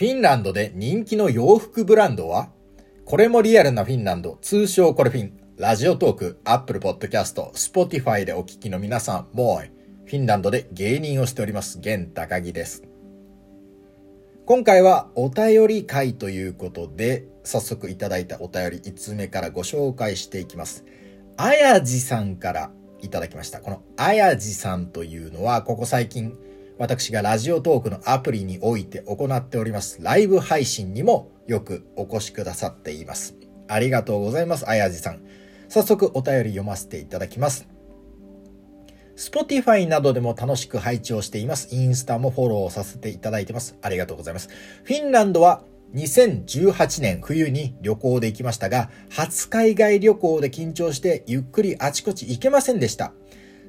フィンランドで人気の洋服ブランドは？これもリアルなフィンランド、通称コレフィン、ラジオトーク、アップルポッドキャスト、スポティファイでお聞きの皆さん、もう、フィンランドで芸人をしております、玄高木です。今回はお便り回ということで、早速いただいたお便り5つ目からご紹介していきます。あやじさんからいただきました。このあやじさんというのは、ここ最近、私がラジオトークのアプリにおいて行っておりますライブ配信にもよくお越しくださっています。ありがとうございます、あやじさん。早速お便り読ませていただきます。Spotify などでも楽しく配置をしています。インスタもフォローさせていただいてます。ありがとうございます。フィンランドは2018年冬に旅行で行きましたが、初海外旅行で緊張してゆっくりあちこち行けませんでした。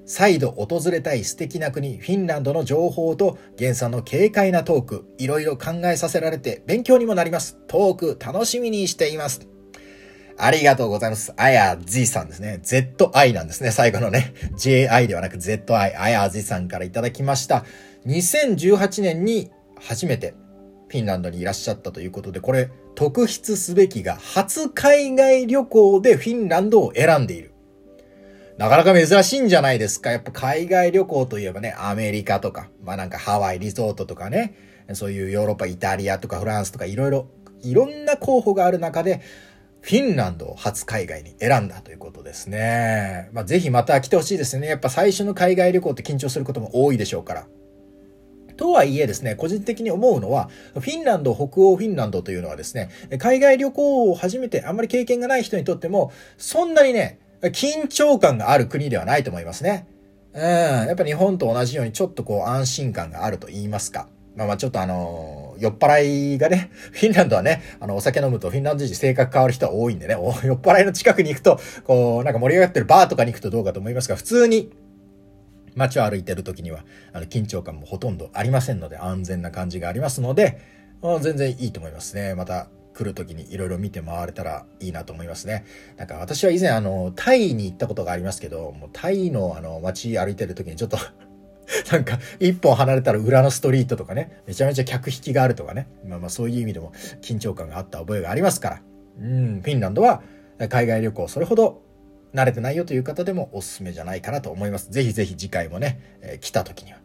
再度訪れたい素敵な国、フィンランドの情報と、原産の軽快なトーク、いろいろ考えさせられて勉強にもなります。トーク楽しみにしています。ありがとうございます。あやじさんですね。ZI なんですね。最後のね。JI ではなく ZI。あやじさんからいただきました。2018年に初めてフィンランドにいらっしゃったということで、これ特筆すべきが初海外旅行でフィンランドを選んでいる。なかなか珍しいんじゃないですか。やっぱ海外旅行といえばね、アメリカとか、まあなんかハワイリゾートとかね、そういうヨーロッパ、イタリアとかフランスとかいろいろ、いろんな候補がある中で、フィンランドを初海外に選んだということですね。まあぜひまた来てほしいですね。やっぱ最初の海外旅行って緊張することも多いでしょうから。とはいえですね、個人的に思うのは、フィンランド、北欧フィンランドというのはですね、海外旅行を初めてあんまり経験がない人にとっても、そんなにね、緊張感がある国ではないと思いますね。うん。やっぱ日本と同じようにちょっとこう安心感があると言いますか。まあまあちょっとあのー、酔っ払いがね、フィンランドはね、あの、お酒飲むとフィンランド人性格変わる人は多いんでね、酔っ払いの近くに行くと、こう、なんか盛り上がってるバーとかに行くとどうかと思いますが、普通に街を歩いてる時には、あの、緊張感もほとんどありませんので、安全な感じがありますので、全然いいと思いますね。また、来る時にいろいろ見て回れたらいいなと思いますね。なんか私は以前あの、タイに行ったことがありますけど、もうタイのあの、街歩いてる時にちょっと なんか、一本離れたら裏のストリートとかね、めちゃめちゃ客引きがあるとかね、まあまあそういう意味でも緊張感があった覚えがありますから、うん、フィンランドは海外旅行それほど慣れてないよという方でもおすすめじゃないかなと思います。ぜひぜひ次回もね、えー、来た時には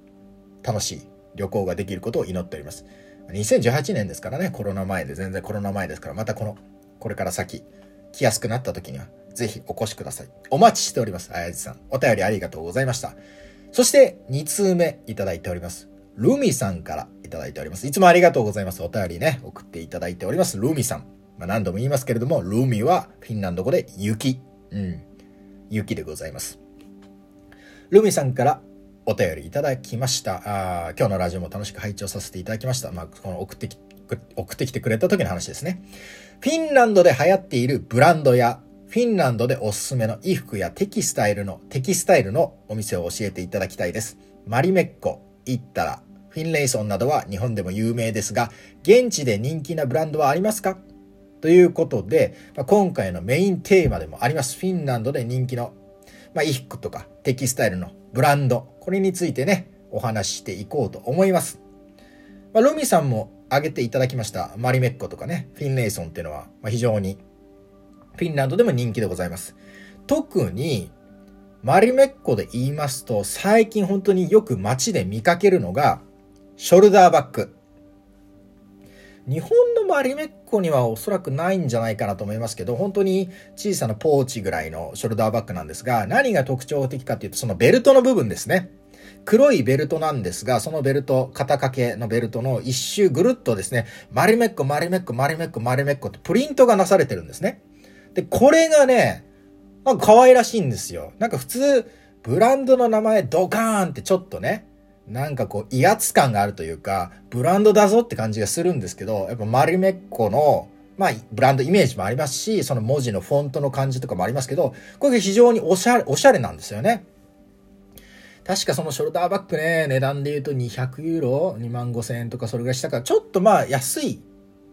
楽しい旅行ができることを祈っております。2018年ですからね、コロナ前で、全然コロナ前ですから、またこの、これから先、来やすくなった時には、ぜひお越しください。お待ちしております。あやじさん。お便りありがとうございました。そして、2通目いただいております。ルミさんからいただいております。いつもありがとうございます。お便りね、送っていただいております。ルミさん。まあ、何度も言いますけれども、ルミはフィンランド語で雪。うん。雪でございます。ルミさんからお便りいただきました。あ今日のラジオも楽しく配置をさせていただきました。まあ、この送ってき、送ってきてくれた時の話ですね。フィンランドで流行っているブランドや、フィンランドでおすすめの衣服やテキスタイルの、テキスタイルのお店を教えていただきたいです。マリメッコ、イッタラ、フィンレイソンなどは日本でも有名ですが、現地で人気なブランドはありますか？ということで、まあ、今回のメインテーマでもあります。フィンランドで人気の、まあ、衣服とかテキスタイルのブランド、これについてね、お話ししていこうと思います。まあ、ロミさんも挙げていただきましたマリメッコとかね、フィンレイソンっていうのは、ま非常にフィンランドでも人気でございます。特に、マリメッコで言いますと、最近本当によく街で見かけるのが、ショルダーバッグ。日本のマリメッコにはおそらくないんじゃないかなと思いますけど、本当に小さなポーチぐらいのショルダーバッグなんですが、何が特徴的かっていうと、そのベルトの部分ですね。黒いベルトなんですが、そのベルト、肩掛けのベルトの一周ぐるっとですね、マリメッコ、マリメッコ、マリメッコ、マリメッコってプリントがなされてるんですね。で、これがね、なんか可愛らしいんですよ。なんか普通、ブランドの名前ドカーンってちょっとね、なんかこう威圧感があるというか、ブランドだぞって感じがするんですけど、やっぱ丸めっこの、まあ、ブランドイメージもありますし、その文字のフォントの感じとかもありますけど、これ非常におしゃれ、おしゃれなんですよね。確かそのショルダーバッグね、値段で言うと200ユーロ ?2 万5千円とかそれぐらいしたから、ちょっとまあ安い、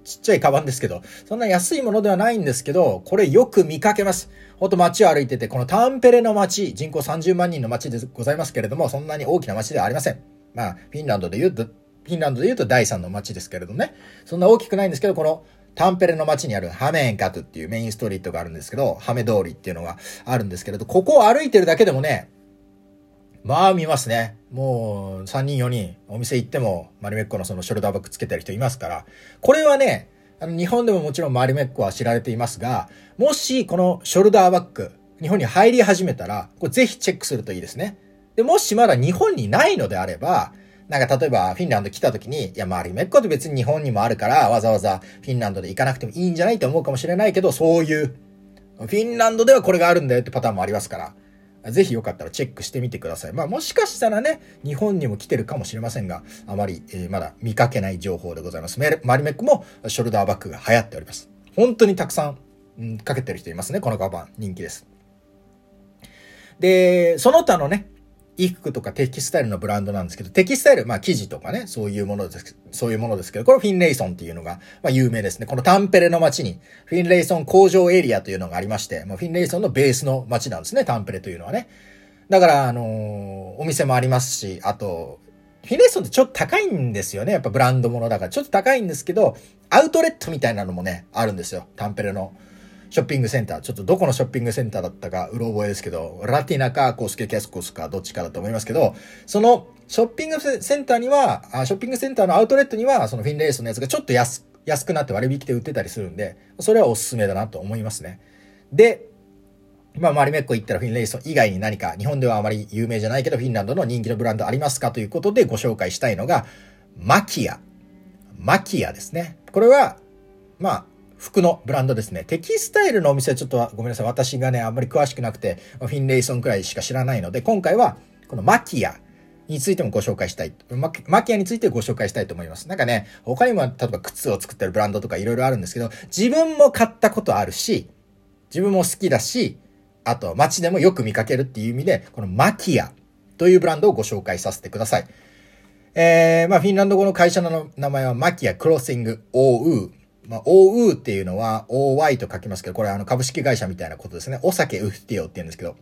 ちっちゃいカバンですけど、そんな安いものではないんですけど、これよく見かけます。ほんと街を歩いてて、このタンペレの街、人口30万人の街でございますけれども、そんなに大きな街ではありません。まあ、フィンランドで言うと、フィンランドで言うと第3の街ですけれどもね。そんな大きくないんですけど、このタンペレの街にあるハメンカトっていうメインストリートがあるんですけど、ハメ通りっていうのがあるんですけれど、ここを歩いてるだけでもね、まあ見ますね。もう3人4人お店行ってもマリメッコのそのショルダーバッグつけてる人いますから、これはね、あの日本でももちろんマリメッコは知られていますが、もしこのショルダーバッグ、日本に入り始めたら、これぜひチェックするといいですね。で、もしまだ日本にないのであれば、なんか例えばフィンランド来た時に、いや、マリメッコって別に日本にもあるから、わざわざフィンランドで行かなくてもいいんじゃないと思うかもしれないけど、そういう、フィンランドではこれがあるんだよってパターンもありますから、ぜひよかったらチェックしてみてください。まあもしかしたらね、日本にも来てるかもしれませんが、あまり、えー、まだ見かけない情報でございます。メマリメックもショルダーバッグが流行っております。本当にたくさん、うん、かけてる人いますね。このカバン。人気です。で、その他のね、衣服とかテキスタイルのブランドなんですけど、テキスタイル、まあ生地とかね、そういうものです、そういうものですけど、これフィンレイソンっていうのが、まあ有名ですね。このタンペレの街に、フィンレイソン工場エリアというのがありまして、まあ、フィンレイソンのベースの街なんですね、タンペレというのはね。だから、あのー、お店もありますし、あと、フィンレイソンってちょっと高いんですよね。やっぱブランドものだから、ちょっと高いんですけど、アウトレットみたいなのもね、あるんですよ。タンペレの。ショッピングセンター。ちょっとどこのショッピングセンターだったか、うろ覚えですけど、ラティナかコスケキャスコスかどっちかだと思いますけど、そのショッピングセンターには、ショッピングセンターのアウトレットには、そのフィンレースのやつがちょっと安、安くなって割引で売ってたりするんで、それはおすすめだなと思いますね。で、まあ、マリメッコ行ったらフィンレイソン以外に何か日本ではあまり有名じゃないけどフィンランドの人気のブランドありますかということでご紹介したいのが、マキア。マキアですね。これは、まあ、服のブランドですね。テキスタイルのお店はちょっとごめんなさい。私がね、あんまり詳しくなくて、フィンレイソンくらいしか知らないので、今回はこのマキアについてもご紹介したい。マキアについてご紹介したいと思います。なんかね、他にも例えば靴を作ってるブランドとかいろいろあるんですけど、自分も買ったことあるし、自分も好きだし、あと街でもよく見かけるっていう意味で、このマキアというブランドをご紹介させてください。えー、まあフィンランド語の会社の名前はマキアクロッシング OU まあ、OU っていうのは OY と書きますけど、これあの株式会社みたいなことですね。お酒ウフティオって言うんですけど、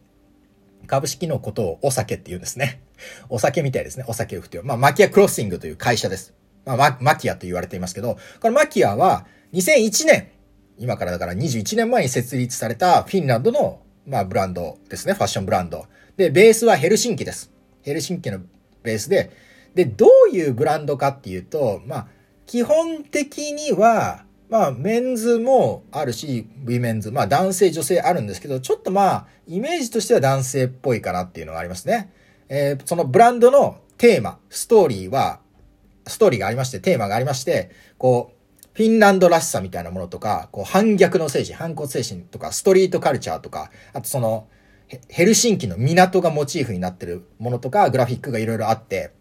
株式のことをお酒って言うんですね。お酒みたいですね。お酒ウフティオ。まあ、マキアクロッシングという会社です。まあ、ママキアと言われていますけど、このマキアは2001年、今からだから21年前に設立されたフィンランドの、まあ、ブランドですね。ファッションブランド。で、ベースはヘルシンキです。ヘルシンキのベースで、で、どういうブランドかっていうと、まあ、基本的には、まあ、メンズもあるし、ウィメンズ、まあ、男性、女性あるんですけど、ちょっとまあ、イメージとしては男性っぽいかなっていうのがありますね。えー、そのブランドのテーマ、ストーリーは、ストーリーがありまして、テーマがありまして、こう、フィンランドらしさみたいなものとか、こう、反逆の精神、反骨精神とか、ストリートカルチャーとか、あとその、ヘルシンキの港がモチーフになってるものとか、グラフィックがいろいろあって、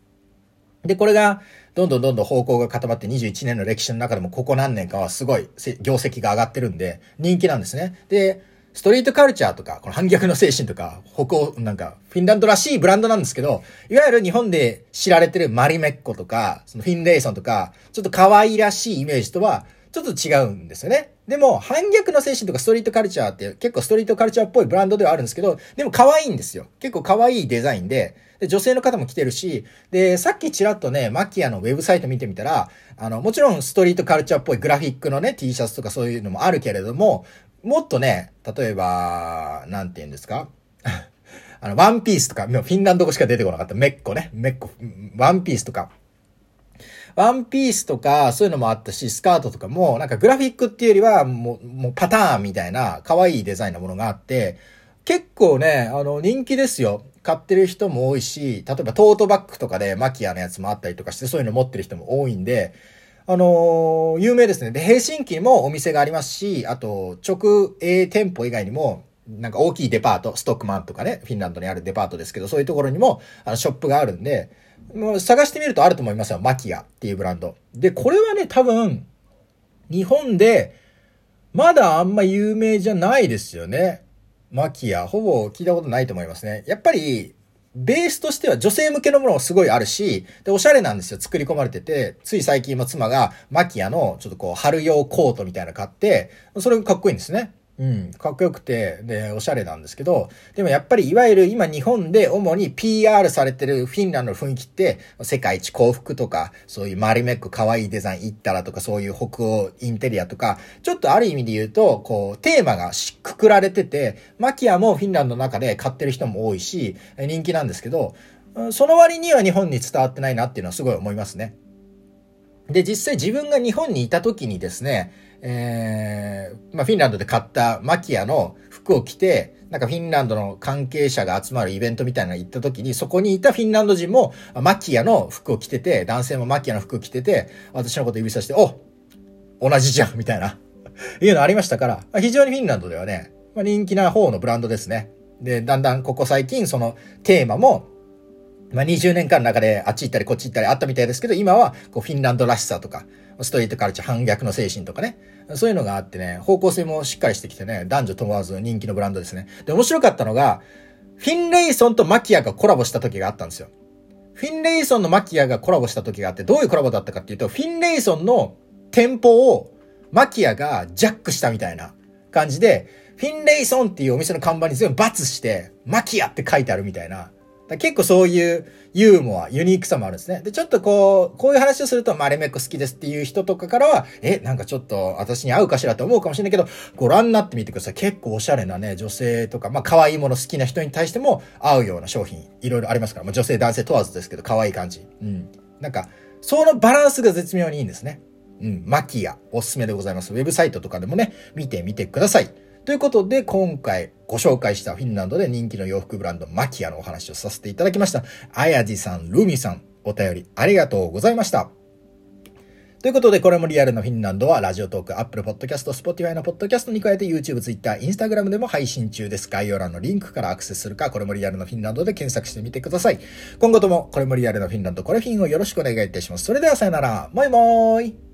で、これが、どんどんどんどん方向が固まって21年の歴史の中でもここ何年かはすごい業績が上がってるんで、人気なんですね。で、ストリートカルチャーとか、この反逆の精神とか、北欧、なんか、フィンランドらしいブランドなんですけど、いわゆる日本で知られてるマリメッコとか、そのフィンレイソンとか、ちょっと可愛らしいイメージとは、ちょっと違うんですよね。でも、反逆の精神とかストリートカルチャーって結構ストリートカルチャーっぽいブランドではあるんですけど、でも可愛いんですよ。結構可愛いデザインで、で、女性の方も来てるし、で、さっきちらっとね、マキアのウェブサイト見てみたら、あの、もちろんストリートカルチャーっぽいグラフィックのね、T シャツとかそういうのもあるけれども、もっとね、例えば、なんて言うんですか？あの、ワンピースとか、フィンランド語しか出てこなかった。メッコね。メッコ、ワンピースとか。ワンピースとか、そういうのもあったし、スカートとかも、なんかグラフィックっていうよりは、もう、もうパターンみたいな、可愛いデザインのものがあって、結構ね、あの、人気ですよ。買ってる人も多いし、例えばトートバッグとかでマキアのやつもあったりとかして、そういうの持ってる人も多いんで、あの、有名ですね。で、ヘルシンキにもお店がありますし、あと、直営店舗以外にも、なんか大きいデパート、ストックマンとかね、フィンランドにあるデパートですけど、そういうところにも、あの、ショップがあるんで、もう探してみるとあると思いますよ。マキアっていうブランド。で、これはね、多分、日本で、まだあんま有名じゃないですよね。マキア、ほぼ聞いたことないと思いますね。やっぱり、ベースとしては女性向けのものもすごいあるし、で、おしゃれなんですよ。作り込まれてて、つい最近も妻がマキアのちょっとこう、春用コートみたいなの買って、それがかっこいいんですね。うん、かっこよくて、で、おしゃれなんですけど、でもやっぱりいわゆる今日本で主に PR されてるフィンランドの雰囲気って、世界一幸福とか、そういうマリメック可愛いデザイン行ったらとか、そういう北欧インテリアとか、ちょっとある意味で言うと、こう、テーマがしくくられてて、マキアもフィンランドの中で買ってる人も多いし、人気なんですけど、その割には日本に伝わってないなっていうのはすごい思いますね。で、実際自分が日本にいた時にですね、えー、まあ、フィンランドで買ったマキアの服を着て、なんかフィンランドの関係者が集まるイベントみたいなの行った時に、そこにいたフィンランド人もマキアの服を着てて、男性もマキアの服を着てて、私のこと指さして、お同じじゃんみたいな、いうのありましたから、非常にフィンランドではね、まあ、人気な方のブランドですね。で、だんだんここ最近そのテーマも、まあ、20年間の中であっち行ったりこっち行ったりあったみたいですけど、今はこうフィンランドらしさとか、ストリートカルチャー反逆の精神とかね。そういうのがあってね、方向性もしっかりしてきてね、男女問わず人気のブランドですね。で、面白かったのが、フィンレイソンとマキアがコラボした時があったんですよ。フィンレイソンのマキアがコラボした時があって、どういうコラボだったかっていうと、フィンレイソンの店舗をマキアがジャックしたみたいな感じで、フィンレイソンっていうお店の看板に全部バツして、マキアって書いてあるみたいな。結構そういうユーモア、ユニークさもあるんですね。で、ちょっとこう、こういう話をすると、マレメッコ好きですっていう人とかからは、え、なんかちょっと私に合うかしらと思うかもしれないけど、ご覧になってみてください。結構おしゃれなね、女性とか、まあ可愛いもの好きな人に対しても合うような商品、いろいろありますから、まあ女性、男性問わずですけど、可愛い感じ。うん。なんか、そのバランスが絶妙にいいんですね。うん。マキア、おすすめでございます。ウェブサイトとかでもね、見てみてください。ということで、今回ご紹介したフィンランドで人気の洋服ブランドマキアのお話をさせていただきました。あやじさん、ルミさん、お便りありがとうございました。ということで、これもリアルなフィンランドは、ラジオトーク、アップルポッドキャスト、スポティファイのポッドキャストに加えて、YouTube、Twitter、Instagram でも配信中です。概要欄のリンクからアクセスするか、これもリアルなフィンランドで検索してみてください。今後とも、これもリアルなフィンランド、これフィンをよろしくお願いいたします。それではさよなら、もいもーい。